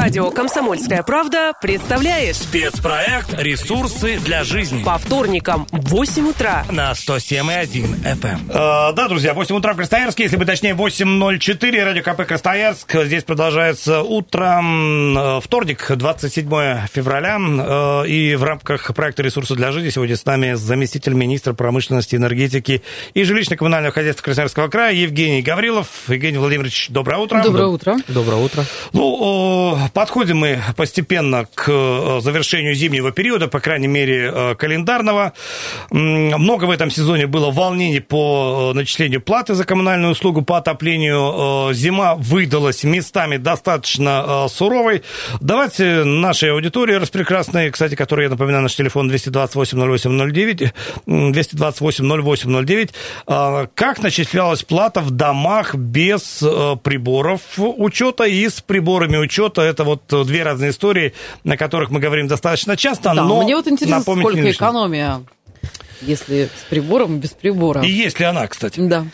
Радио «Комсомольская правда» представляет Спецпроект «Ресурсы для жизни» по вторникам в 8 утра. на 107,1 FM. Э, да, друзья, 8 утра в Красноярске, если бы точнее 8.04, радио КП Красноярск. Здесь продолжается утром, э, вторник, 27 февраля. Э, и в рамках проекта «Ресурсы для жизни» сегодня с нами заместитель министра промышленности, энергетики и жилищно-коммунального хозяйства Красноярского края Евгений Гаврилов. Евгений Владимирович, доброе утро. Доброе утро. Доброе утро. Ну, подходим мы постепенно к э, завершению зимнего периода, по крайней мере, э, календарного. Много в этом сезоне было волнений по э, начислению платы за коммунальную услугу по отоплению. Зима выдалась местами достаточно суровой. Давайте нашей аудитории распрекрасной, кстати, которой я напоминаю, наш телефон 228-08-09, м, 228-08-09, э, как начислялась плата в домах без приборов учета и с приборами учета. Это вот э, две разные истории, на которых мы говорим достаточно часто, Да, но мне вот интересно, сколько экономия, если с прибором, без прибора. И есть ли она, кстати? Да.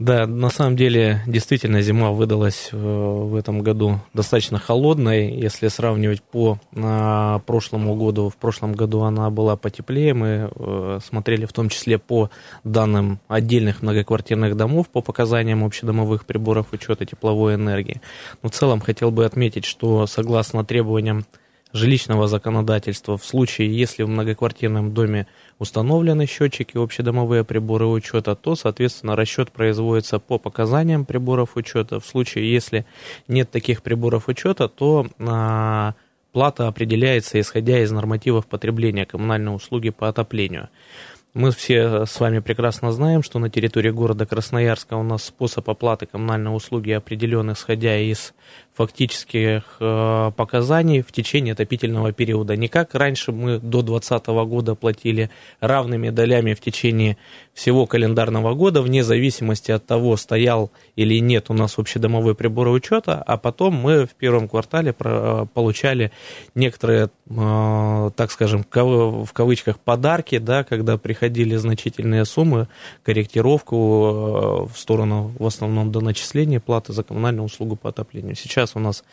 Да, на самом деле, действительно, зима выдалась э, в этом году достаточно холодной. Если сравнивать по а, прошлому году, в прошлом году она была потеплее. Мы э, смотрели в том числе по данным отдельных многоквартирных домов, по показаниям общедомовых приборов учета тепловой энергии. Но в целом хотел бы отметить, что согласно требованиям жилищного законодательства в случае, если в многоквартирном доме установлены счетчики, общедомовые приборы учета, то, соответственно, расчет производится по показаниям приборов учета. В случае, если нет таких приборов учета, то а, плата определяется, исходя из нормативов потребления коммунальной услуги по отоплению. Мы все с вами прекрасно знаем, что на территории города Красноярска у нас способ оплаты коммунальной услуги определен, исходя из фактических э, показаний в течение отопительного периода. Не как раньше мы до 2020 года платили равными долями в течение всего календарного года, вне зависимости от того, стоял или нет у нас общедомовой прибор учета, а потом мы в первом квартале про- получали некоторые, э, так скажем, в кавычках подарки, да, когда приходили значительные суммы, корректировку э, в сторону в основном до начисления платы за коммунальную услугу по отоплению. Сейчас у нас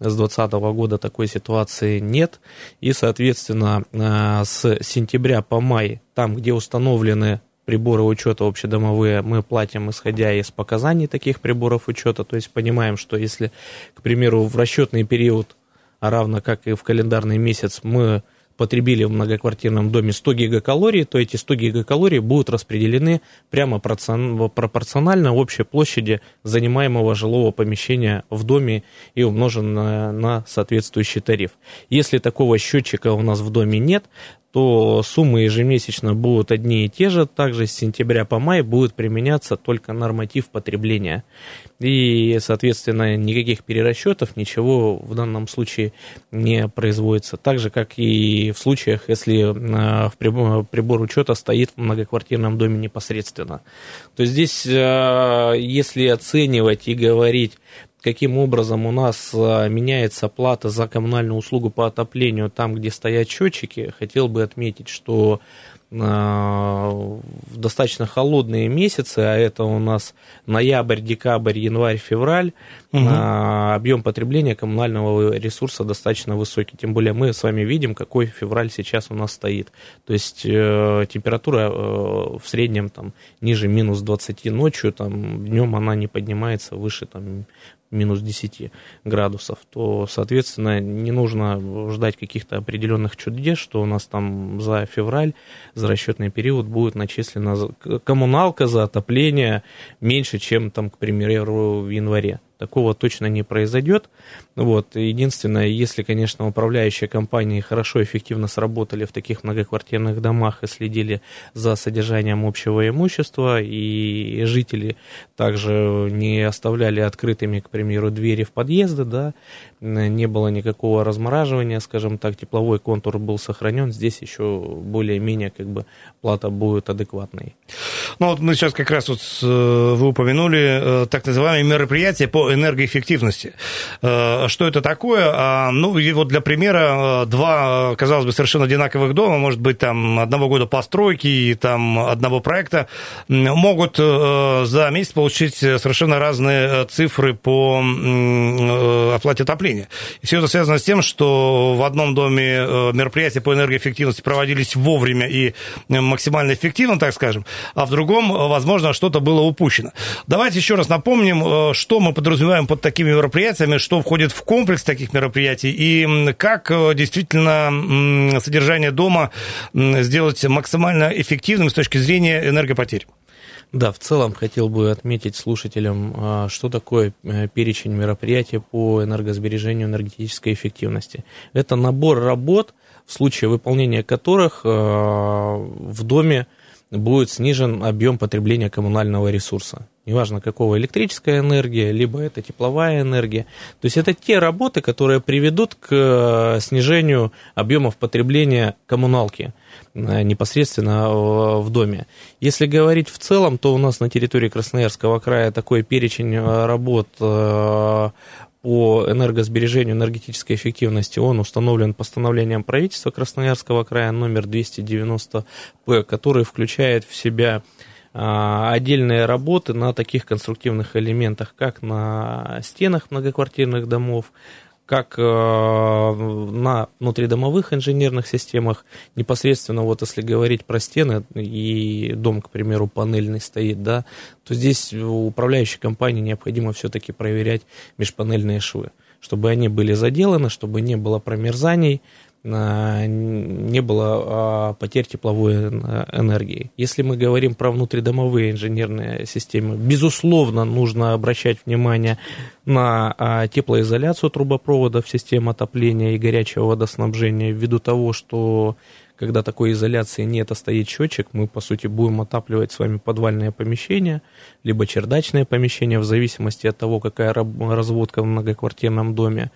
с 2020 года такой ситуации нет, и, соответственно, э, с сентября по май, там, где установлены приборы учета общедомовые мы платим исходя из показаний таких приборов учета, то есть понимаем, что если, к примеру, в расчетный период, а равно как и в календарный месяц, мы потребили в многоквартирном доме 100 гигакалорий, то эти 100 гигакалорий будут распределены прямо пропорционально общей площади занимаемого жилого помещения в доме и умножено на соответствующий тариф. Если такого счетчика у нас в доме нет, то суммы ежемесячно будут одни и те же. Также с сентября по май будет применяться только норматив потребления. И, соответственно, никаких перерасчетов, ничего в данном случае не производится. Так же, как и в случаях, если в прибор, прибор учета стоит в многоквартирном доме непосредственно. То есть здесь, э, если оценивать и говорить каким образом у нас а, меняется плата за коммунальную услугу по отоплению там, где стоят счетчики, хотел бы отметить, что а, в достаточно холодные месяцы, а это у нас ноябрь, декабрь, январь, февраль, а, объем потребления коммунального ресурса достаточно высокий. Тем более мы с вами видим, какой февраль сейчас у нас стоит. То есть э, температура э, в среднем там ниже минус 20 ночью, там днем она не поднимается выше там минус 10 градусов, то, соответственно, не нужно ждать каких-то определенных чудес, что у нас там за февраль, за расчетный период будет начислена коммуналка за отопление меньше, чем там, к примеру, в январе. Такого точно не произойдет. Вот. Единственное, если, конечно, управляющие компании хорошо, эффективно сработали в таких многоквартирных домах и следили за содержанием общего имущества, и жители также не оставляли открытыми, к примеру, двери в подъезды, да, не было никакого размораживания, скажем так, тепловой контур был сохранен, здесь еще более-менее как бы плата будет адекватной. Ну, вот мы сейчас как раз вот э, вы упомянули э, так называемые мероприятия по энергоэффективности. Что это такое? А, ну, и вот для примера, два, казалось бы, совершенно одинаковых дома, может быть, там одного года постройки и там одного проекта, могут за месяц получить совершенно разные цифры по оплате отопления. И все это связано с тем, что в одном доме мероприятия по энергоэффективности проводились вовремя и максимально эффективно, так скажем, а в другом, возможно, что-то было упущено. Давайте еще раз напомним, э, что мы подразумеваем под такими мероприятиями, что входит в комплекс таких мероприятий и как э, действительно содержание дома сделать максимально эффективным с точки зрения энергопотерь. Да, в целом хотел бы отметить слушателям, а, что такое э, перечень мероприятий по энергосбережению энергетической эффективности. Это набор работ, в случае выполнения которых в доме будет снижен объем потребления коммунального ресурса. Неважно, какого электрическая энергия, либо это тепловая энергия. То есть это те работы, которые приведут к э, снижению объемов потребления коммуналки э, непосредственно в доме. Если говорить в целом, то у нас на территории Красноярского края такой перечень э, работ по энергосбережению энергетической эффективности, он установлен постановлением правительства Красноярского края номер 290-П, который включает в себя а, отдельные работы на таких конструктивных элементах, как на стенах многоквартирных домов, как э, на внутридомовых инженерных системах, непосредственно вот если говорить про стены, и дом, к примеру, панельный стоит, да, то здесь управляющей компании необходимо все-таки проверять межпанельные швы, чтобы они были заделаны, чтобы не было промерзаний, не было а, потерь тепловой энергии. Если мы говорим про внутридомовые инженерные системы, безусловно, нужно обращать внимание на а, теплоизоляцию трубопроводов систем отопления и горячего водоснабжения ввиду того, что когда такой изоляции нет, а стоит счетчик, мы, по сути, будем отапливать с вами подвальное помещение, либо чердачное помещение, в зависимости от того, какая разводка в многоквартирном доме.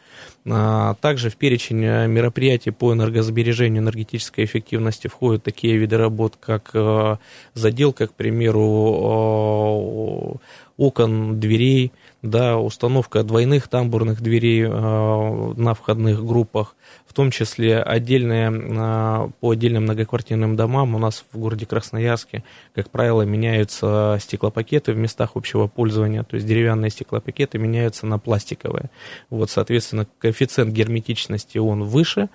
А, также в перечень э, мероприятий по энергосбережению энергетической эффективности входят такие виды работ, как э, заделка, к примеру, окон, дверей, да, установка двойных тамбурных дверей э, на входных группах, в том числе отдельные, э, по отдельным многоквартирным домам. У нас в городе Красноярске, как правило, меняются стеклопакеты в местах общего пользования, то есть деревянные стеклопакеты меняются на пластиковые. Вот, соответственно, коэффициент герметичности он выше,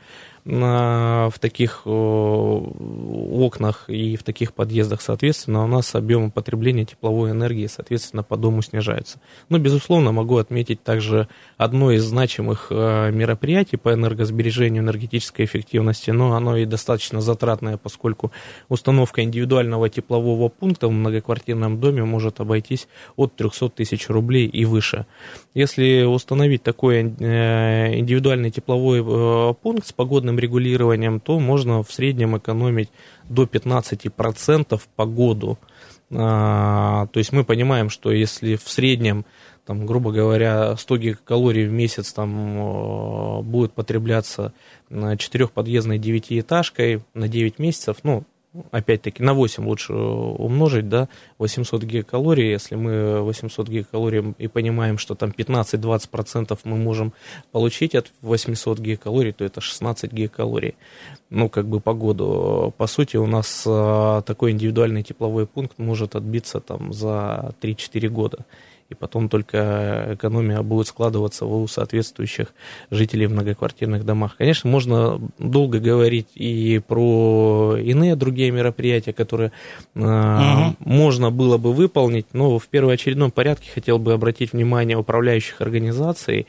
в таких окнах и в таких подъездах, соответственно, у нас объемы потребления тепловой энергии, соответственно, по дому снижаются. Но, безусловно, могу отметить также одно из значимых э, мероприятий по энергосбережению энергетической эффективности, но оно и достаточно затратное, поскольку установка индивидуального теплового пункта в многоквартирном доме может обойтись от 300 тысяч рублей и выше. Если установить такой э, индивидуальный тепловой э, пункт с погодным погодным регулированием, то можно в среднем экономить до 15% по году. А, то есть мы понимаем, что если в среднем там, грубо говоря, 100 гигакалорий в месяц там э, будет потребляться четырехподъездной девятиэтажкой на 9 месяцев, ну, опять-таки, на 8 лучше умножить, да, 800 гигакалорий, если мы 800 гигакалорий и понимаем, что там 15-20% мы можем получить от 800 гигакалорий, то это 16 гигакалорий, ну, как бы по году. По сути, у нас а, такой индивидуальный тепловой пункт может отбиться там за 3-4 года и потом только экономия будет складываться у соответствующих жителей в многоквартирных домах. Конечно, можно долго говорить и про иные другие мероприятия, которые угу. можно было бы выполнить, но в первоочередном порядке хотел бы обратить внимание управляющих организаций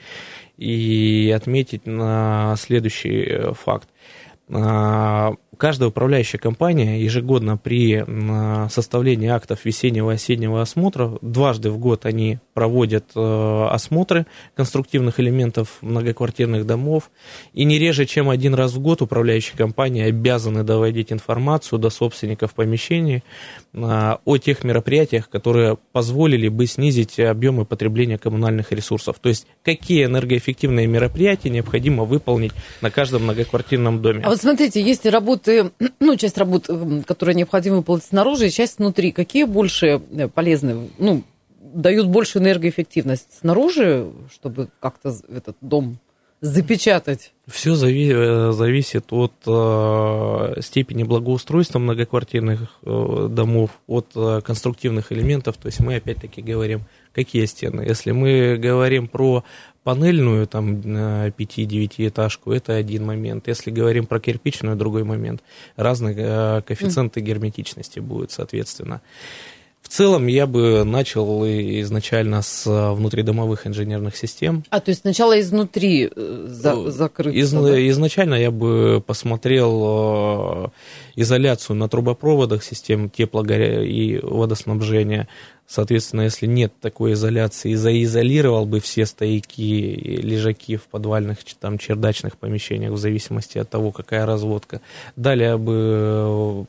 и отметить на следующий э, факт. А, каждая управляющая компания ежегодно при составлении актов весеннего и осеннего осмотра, дважды в год они проводят э, осмотры конструктивных элементов многоквартирных домов, и не реже, чем один раз в год управляющие компании обязаны доводить информацию до собственников помещений а, о тех мероприятиях, которые позволили бы снизить объемы потребления коммунальных ресурсов. То есть, какие энергоэффективные мероприятия необходимо выполнить на каждом многоквартирном доме. А вот смотрите, есть работы, ну, часть работ, которые необходимо выполнить снаружи, часть внутри. Какие больше э, полезны, ну, дают больше энергоэффективность снаружи, чтобы как-то этот дом запечатать? Все зави- э, зависит от э, степени благоустройства многоквартирных э, домов, от э, конструктивных элементов. То есть мы опять-таки говорим, какие стены. Если мы говорим про панельную, там, 5-9 этажку, это один момент. Если говорим про кирпичную, другой момент. Разные э, коэффициенты герметичности будут, соответственно. В целом я бы начал изначально с э, внутридомовых инженерных систем. А, то есть сначала изнутри э, за, закрыться? Из, да? Изначально я бы посмотрел э, изоляцию на трубопроводах систем тепло и водоснабжения. Соответственно, если нет такой изоляции, заизолировал бы все стояки, лежаки в подвальных, там, чердачных помещениях, в зависимости от того, какая разводка. Далее бы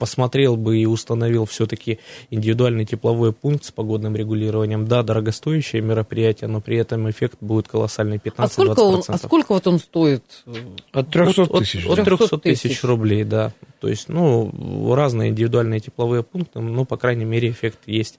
посмотрел бы и установил все-таки индивидуальный тепловой пункт с погодным регулированием. Да, дорогостоящее мероприятие, но при этом эффект будет колоссальный 15-20%. А сколько, он, а сколько вот он стоит? От 300 тысяч. От, от 300 тысяч рублей, да. То есть, ну, разные индивидуальные тепловые пункты, но, по крайней мере, эффект есть.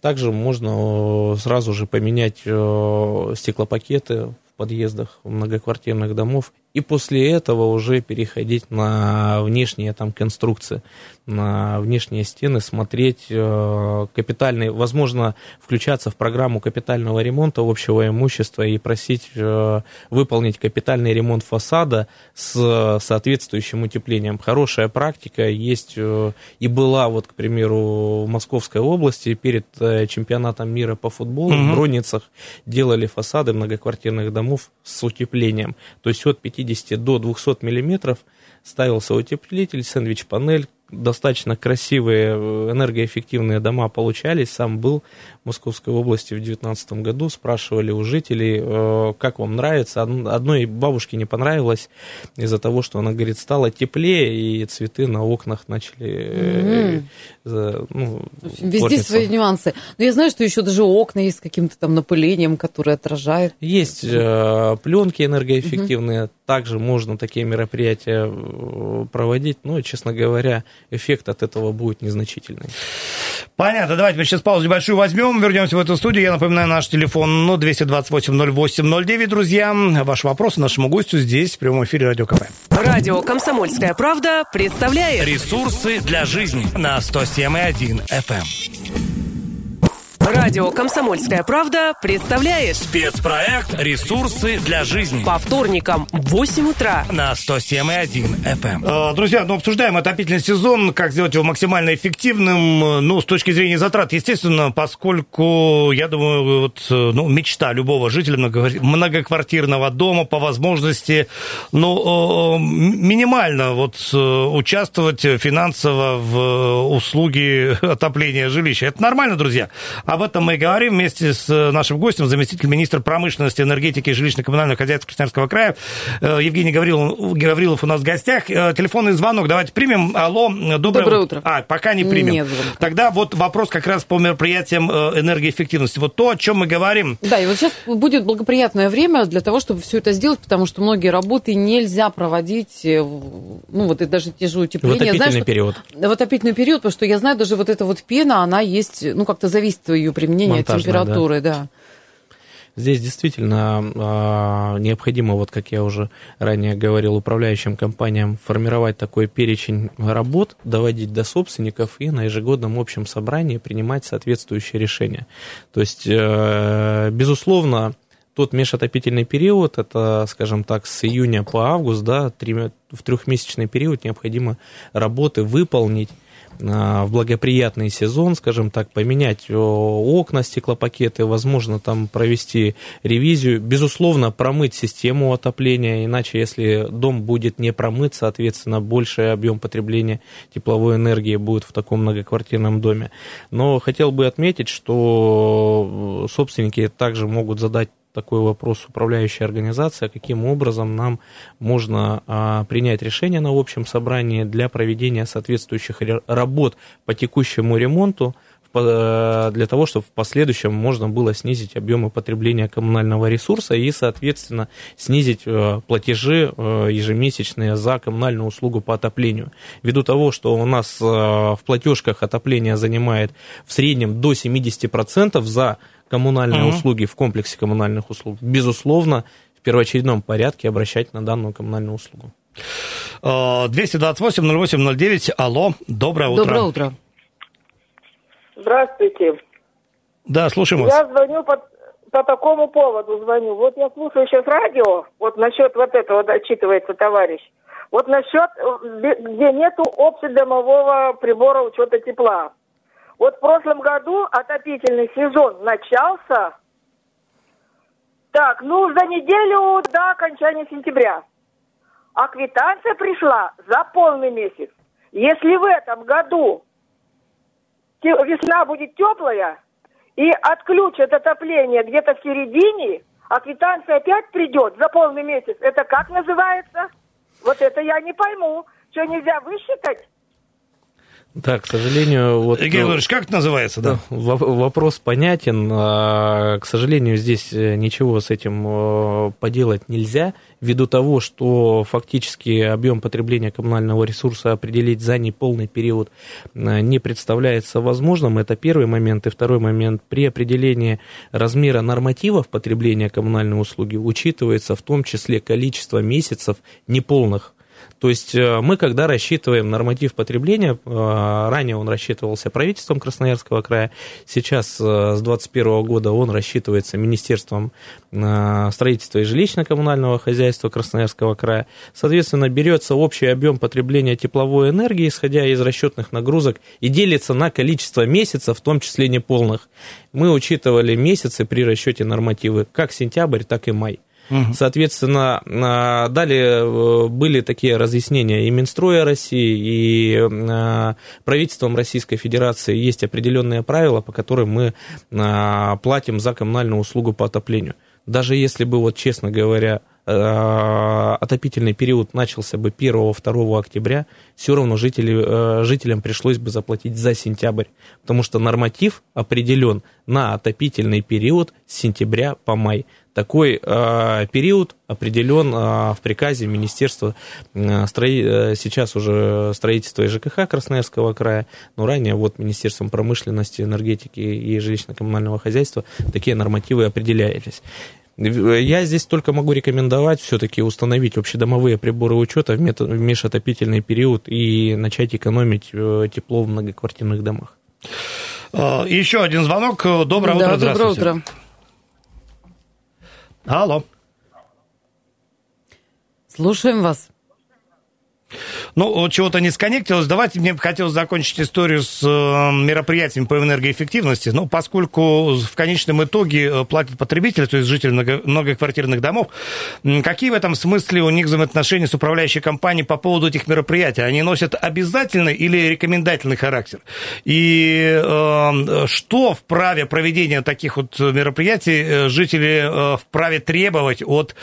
Также можно сразу же поменять э, стеклопакеты в подъездах многоквартирных домов и после этого уже переходить на внешние там конструкции, на внешние стены, смотреть э, капитальный, возможно, включаться в программу капитального ремонта общего имущества и просить э, выполнить капитальный ремонт фасада с соответствующим утеплением. Хорошая практика есть э, и была, вот, к примеру, в Московской области перед э, чемпионатом мира по футболу угу. в Бронницах делали фасады многоквартирных домов с утеплением. То есть от 50 50 до 200 миллиметров ставился утеплитель, сэндвич-панель, достаточно красивые э, энергоэффективные дома получались. Сам был Московской области в 2019 году, спрашивали у жителей, э, как вам нравится. Одной бабушке не понравилось из-за того, что она говорит, стало теплее, и цветы на окнах начали mm-hmm. ну, Везде портиться. свои нюансы. Но я знаю, что еще даже окна есть с каким-то там напылением, которое отражает. Есть э, пленки энергоэффективные, mm-hmm. также можно такие мероприятия проводить, но, честно говоря, эффект от этого будет незначительный. Понятно, давайте мы сейчас паузу небольшую возьмем, вернемся в эту студию. Я напоминаю, наш телефон ну, 228-08-09, друзья. Ваши вопросы нашему гостю здесь, в прямом эфире Радио КП. Радио «Комсомольская правда» представляет Ресурсы для жизни на 107,1 FM. Радио «Комсомольская правда» представляет спецпроект «Ресурсы для жизни» по вторникам в 8 утра на 107,1 FM. Э, друзья, ну, обсуждаем отопительный сезон, как сделать его максимально эффективным, ну, с точки зрения затрат, естественно, поскольку, я думаю, вот, ну, мечта любого жителя многоквартирного дома по возможности, ну, минимально вот участвовать финансово в услуги отопления жилища. Это нормально, друзья? Об этом мы и говорим вместе с э, нашим гостем, заместитель министра промышленности, энергетики и жилищно-коммунального хозяйства Красноярского края э, Евгений Гаврилов, Гаврилов у нас в гостях. Э, телефонный звонок давайте примем. Алло, доброе, доброе утро. А, пока не примем. Нет звонка. Тогда вот вопрос как раз по мероприятиям энергоэффективности. Вот то, о чем мы говорим. Да, и вот сейчас будет благоприятное время для того, чтобы все это сделать, потому что многие работы нельзя проводить, ну вот и даже те же утепления. В отопительный знаю, период. В отопительный период, потому что я знаю, даже вот эта вот пена, она есть, ну как-то зависит ее применение Монтажная, температуры, да. да. Здесь действительно э, необходимо, вот как я уже ранее говорил, управляющим компаниям формировать такой перечень работ, доводить до собственников и на ежегодном общем собрании принимать соответствующие решения. То есть, э, безусловно, тот межотопительный период, это, скажем так, с июня по август, да, три, в трехмесячный период необходимо работы выполнить в благоприятный сезон, скажем так, поменять окна, стеклопакеты, возможно, там провести ревизию, безусловно, промыть систему отопления, иначе, если дом будет не промыт, соответственно, больший объем потребления тепловой энергии будет в таком многоквартирном доме. Но хотел бы отметить, что собственники также могут задать такой вопрос управляющей организации, каким образом нам можно а, принять решение на общем собрании для проведения соответствующих работ по текущему ремонту для того, чтобы в последующем можно было снизить объемы потребления коммунального ресурса и, соответственно, снизить платежи ежемесячные за коммунальную услугу по отоплению. Ввиду того, что у нас в платежках отопление занимает в среднем до 70% за коммунальные угу. услуги в комплексе коммунальных услуг, безусловно, в первоочередном порядке обращать на данную коммунальную услугу. 228-08-09, э, алло, доброе утро. Доброе утро. Здравствуйте. Да, слушаем вас. Я звоню по, по такому поводу, звоню. Вот я слушаю сейчас радио, вот насчет вот этого отчитывается товарищ. Вот насчет, где нету общедомового прибора учета тепла. Вот в прошлом году отопительный сезон начался, так, ну, за неделю до окончания сентября. А квитанция пришла за полный месяц. Если в этом году весна будет теплая и отключат отопление где-то в середине, а квитанция опять придет за полный месяц, это как называется? Вот это я не пойму. Что, нельзя высчитать? Да, к сожалению... Вот, Евгений Владимирович, как это называется? Да? Вопрос понятен. А, к сожалению, здесь э, ничего с этим э, поделать нельзя, ввиду того, что фактически объем потребления коммунального ресурса определить за неполный период э, не представляется возможным. Это первый момент. И второй момент. При определении размера нормативов потребления коммунальной услуги учитывается в том числе количество месяцев неполных то есть э, мы, когда рассчитываем норматив потребления, э, ранее он рассчитывался правительством Красноярского края, сейчас э, с 2021 года он рассчитывается Министерством строительства и жилищно-коммунального хозяйства Красноярского края. Соответственно, берется общий объем потребления тепловой энергии, исходя из расчетных нагрузок, и делится на количество месяцев, в том числе неполных. Мы учитывали месяцы при расчете нормативы, как сентябрь, так и май. Соответственно, а, далее э, были такие разъяснения и Минстроя России, и а, правительством Российской Федерации есть определенные правила, по которым мы а, платим за коммунальную услугу по отоплению. Даже если бы, вот честно говоря, отопительный период начался бы 1-2 октября, все равно жители, э, жителям пришлось бы заплатить за сентябрь, потому что норматив определен на отопительный период с сентября по май. Такой э, период определен э, в приказе Министерства э, строи... сейчас уже строительства и ЖКХ Красноярского края, но ранее вот Министерством промышленности, энергетики и жилищно-коммунального хозяйства такие нормативы определялись. Я здесь только могу рекомендовать все-таки установить общедомовые приборы учета в межотопительный период и начать экономить тепло в многоквартирных домах. Еще один звонок. Доброе да, утро. Доброе утро. Алло. Слушаем вас. Ну, чего-то не сконнектилось. Давайте мне хотелось закончить историю с э, мероприятиями по энергоэффективности. Ну, поскольку в конечном итоге э, платит потребитель, то есть много, многоквартирных домов, какие в этом смысле у них взаимоотношения с управляющей компанией по поводу этих мероприятий? Они носят обязательный или рекомендательный характер? И э, что в праве проведения таких вот мероприятий э, жители вправе требовать от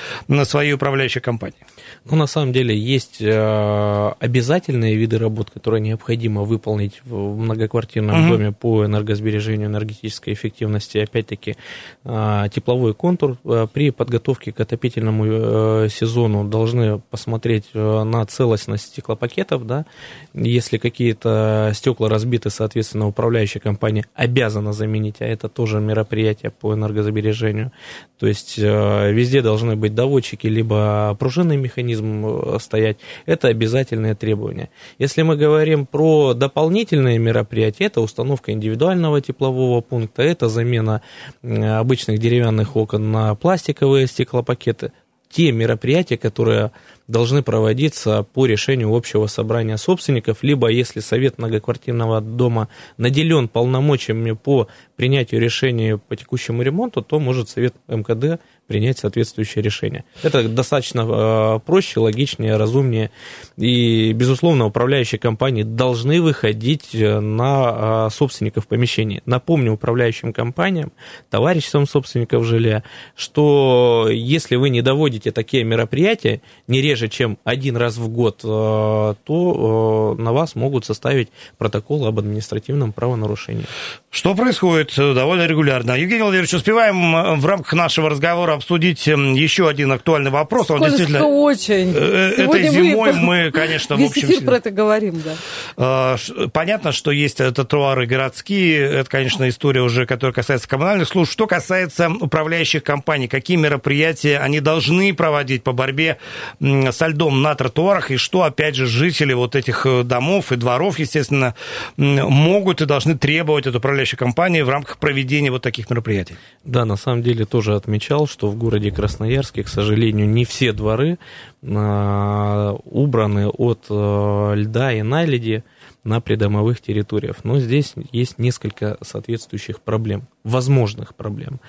своей управляющей компании? Ну, на самом деле, есть э, обязательные виды работ, которые необходимо выполнить в многоквартирном угу. доме по энергосбережению, энергетической эффективности. Опять-таки, э, тепловой контур. Э, при подготовке к отопительному сезону должны посмотреть на целостность стеклопакетов. Да? Если какие-то стекла разбиты, соответственно, управляющая компания обязана заменить, а это тоже мероприятие по энергосбережению. То есть, везде должны быть доводчики, либо пружинный механизм, механизм э, стоять, это обязательное требование. Если мы говорим про дополнительные мероприятия, это установка индивидуального теплового пункта, это замена обычных деревянных окон на пластиковые стеклопакеты, те мероприятия, которые должны проводиться по решению общего собрания собственников, либо если совет многоквартирного дома наделен полномочиями по принятию решения по текущему ремонту, то может совет МКД принять соответствующее решение. Это достаточно э, проще, логичнее, разумнее. И, безусловно, управляющие компании должны выходить э, на э, собственников помещений. Напомню управляющим компаниям, товариществам собственников жилья, что если вы не доводите такие мероприятия не реже, чем один раз в год, то на вас могут составить протокол об административном правонарушении. Что происходит довольно регулярно? Евгений Владимирович, успеваем в рамках нашего разговора обсудить эм, еще один актуальный вопрос. Сколько, Он действительно... очень. Э, э, этой зимой мы, мы конечно, в общем... эфир про это говорим, да. А, понятно, что есть тротуары городские. Это, конечно, история уже, которая касается коммунальных служб. Что касается управляющих компаний, какие мероприятия они должны проводить по борьбе со льдом на тротуарах, и что, опять же, жители вот этих э, домов и дворов, естественно, могут и должны требовать от управляющей компании в рамках проведения вот таких мероприятий? Да, на самом деле тоже отмечал, что в городе Красноярске, к сожалению, не все дворы а, убраны от а, льда и наледи на придомовых территориях. Но здесь есть несколько соответствующих проблем, возможных проблем.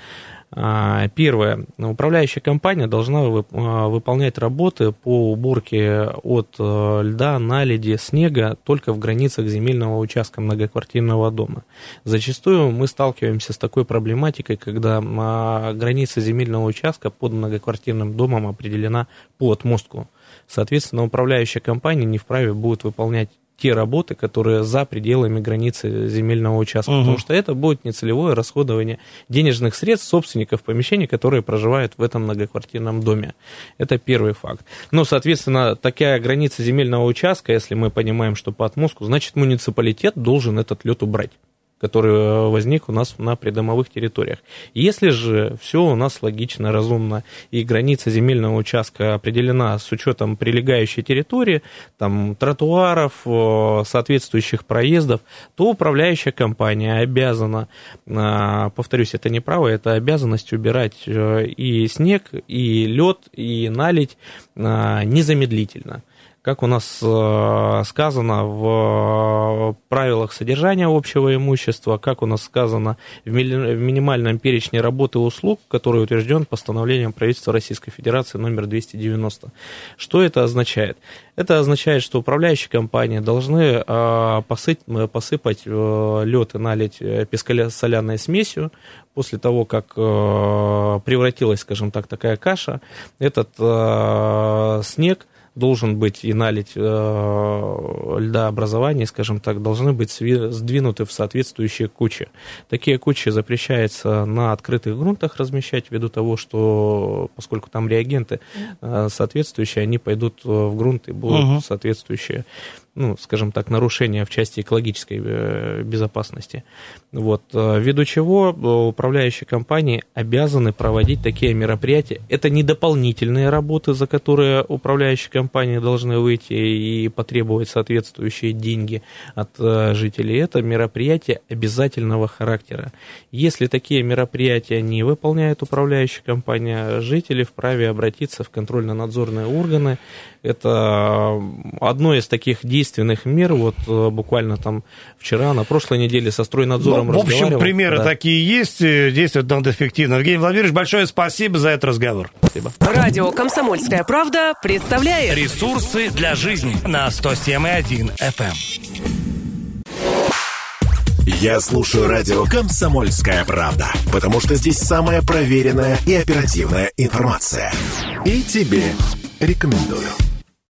А, первое. Управляющая компания должна а, выполнять работы по уборке от э, льда, наледи, снега только в границах земельного участка многоквартирного дома. Зачастую мы сталкиваемся с такой проблематикой, когда а, граница земельного участка под многоквартирным домом определена по отмостку. Соответственно, управляющая компания не вправе будет выполнять те работы, которые за пределами границы земельного участка, угу. потому что это будет нецелевое расходование денежных средств собственников помещений, которые проживают в этом многоквартирном доме. Это первый факт. Но, соответственно, такая граница земельного участка, если мы понимаем, что по отмостку, значит, муниципалитет должен этот лед убрать который э, возник у нас на придомовых территориях. Если же все у нас логично, разумно, и граница земельного участка определена с учетом прилегающей территории, там, тротуаров, э, соответствующих проездов, то управляющая компания обязана, э, повторюсь, это не право, это обязанность убирать и снег, и лед, и налить незамедлительно как у нас э, сказано в правилах содержания общего имущества, как у нас сказано в минимальном перечне работы и услуг, который утвержден постановлением правительства Российской Федерации номер 290. Что это означает? Это означает, что управляющие компании должны э, посыпать э, лед и налить песколяной смесью после того, как превратилась, скажем так, такая каша. Этот снег должен быть и налить э, льдообразования, скажем так, должны быть сдвинуты в соответствующие кучи. Такие кучи запрещается на открытых грунтах размещать ввиду того, что поскольку там реагенты э, соответствующие, они пойдут в грунт и будут угу. соответствующие ну, скажем так, нарушения в части экологической э, безопасности. Вот. Э, ввиду чего э, управляющие компании обязаны проводить такие мероприятия. Это не дополнительные работы, за которые управляющие компании должны выйти и потребовать соответствующие деньги от жителей. Это мероприятия обязательного характера. Если такие мероприятия не выполняет управляющая компания, жители вправе обратиться в контрольно-надзорные органы. Это одно из таких действий, действенных мер. Вот э, буквально там вчера, на прошлой неделе со стройнадзором ну, В общем, примеры да. такие есть, э, действуют надо эффективно. Евгений Владимирович, большое спасибо за этот разговор. Спасибо. Радио «Комсомольская правда» представляет Ресурсы для жизни на 107,1 FM. Эм. Я слушаю радио «Комсомольская правда», потому что здесь самая проверенная и оперативная информация. И тебе рекомендую.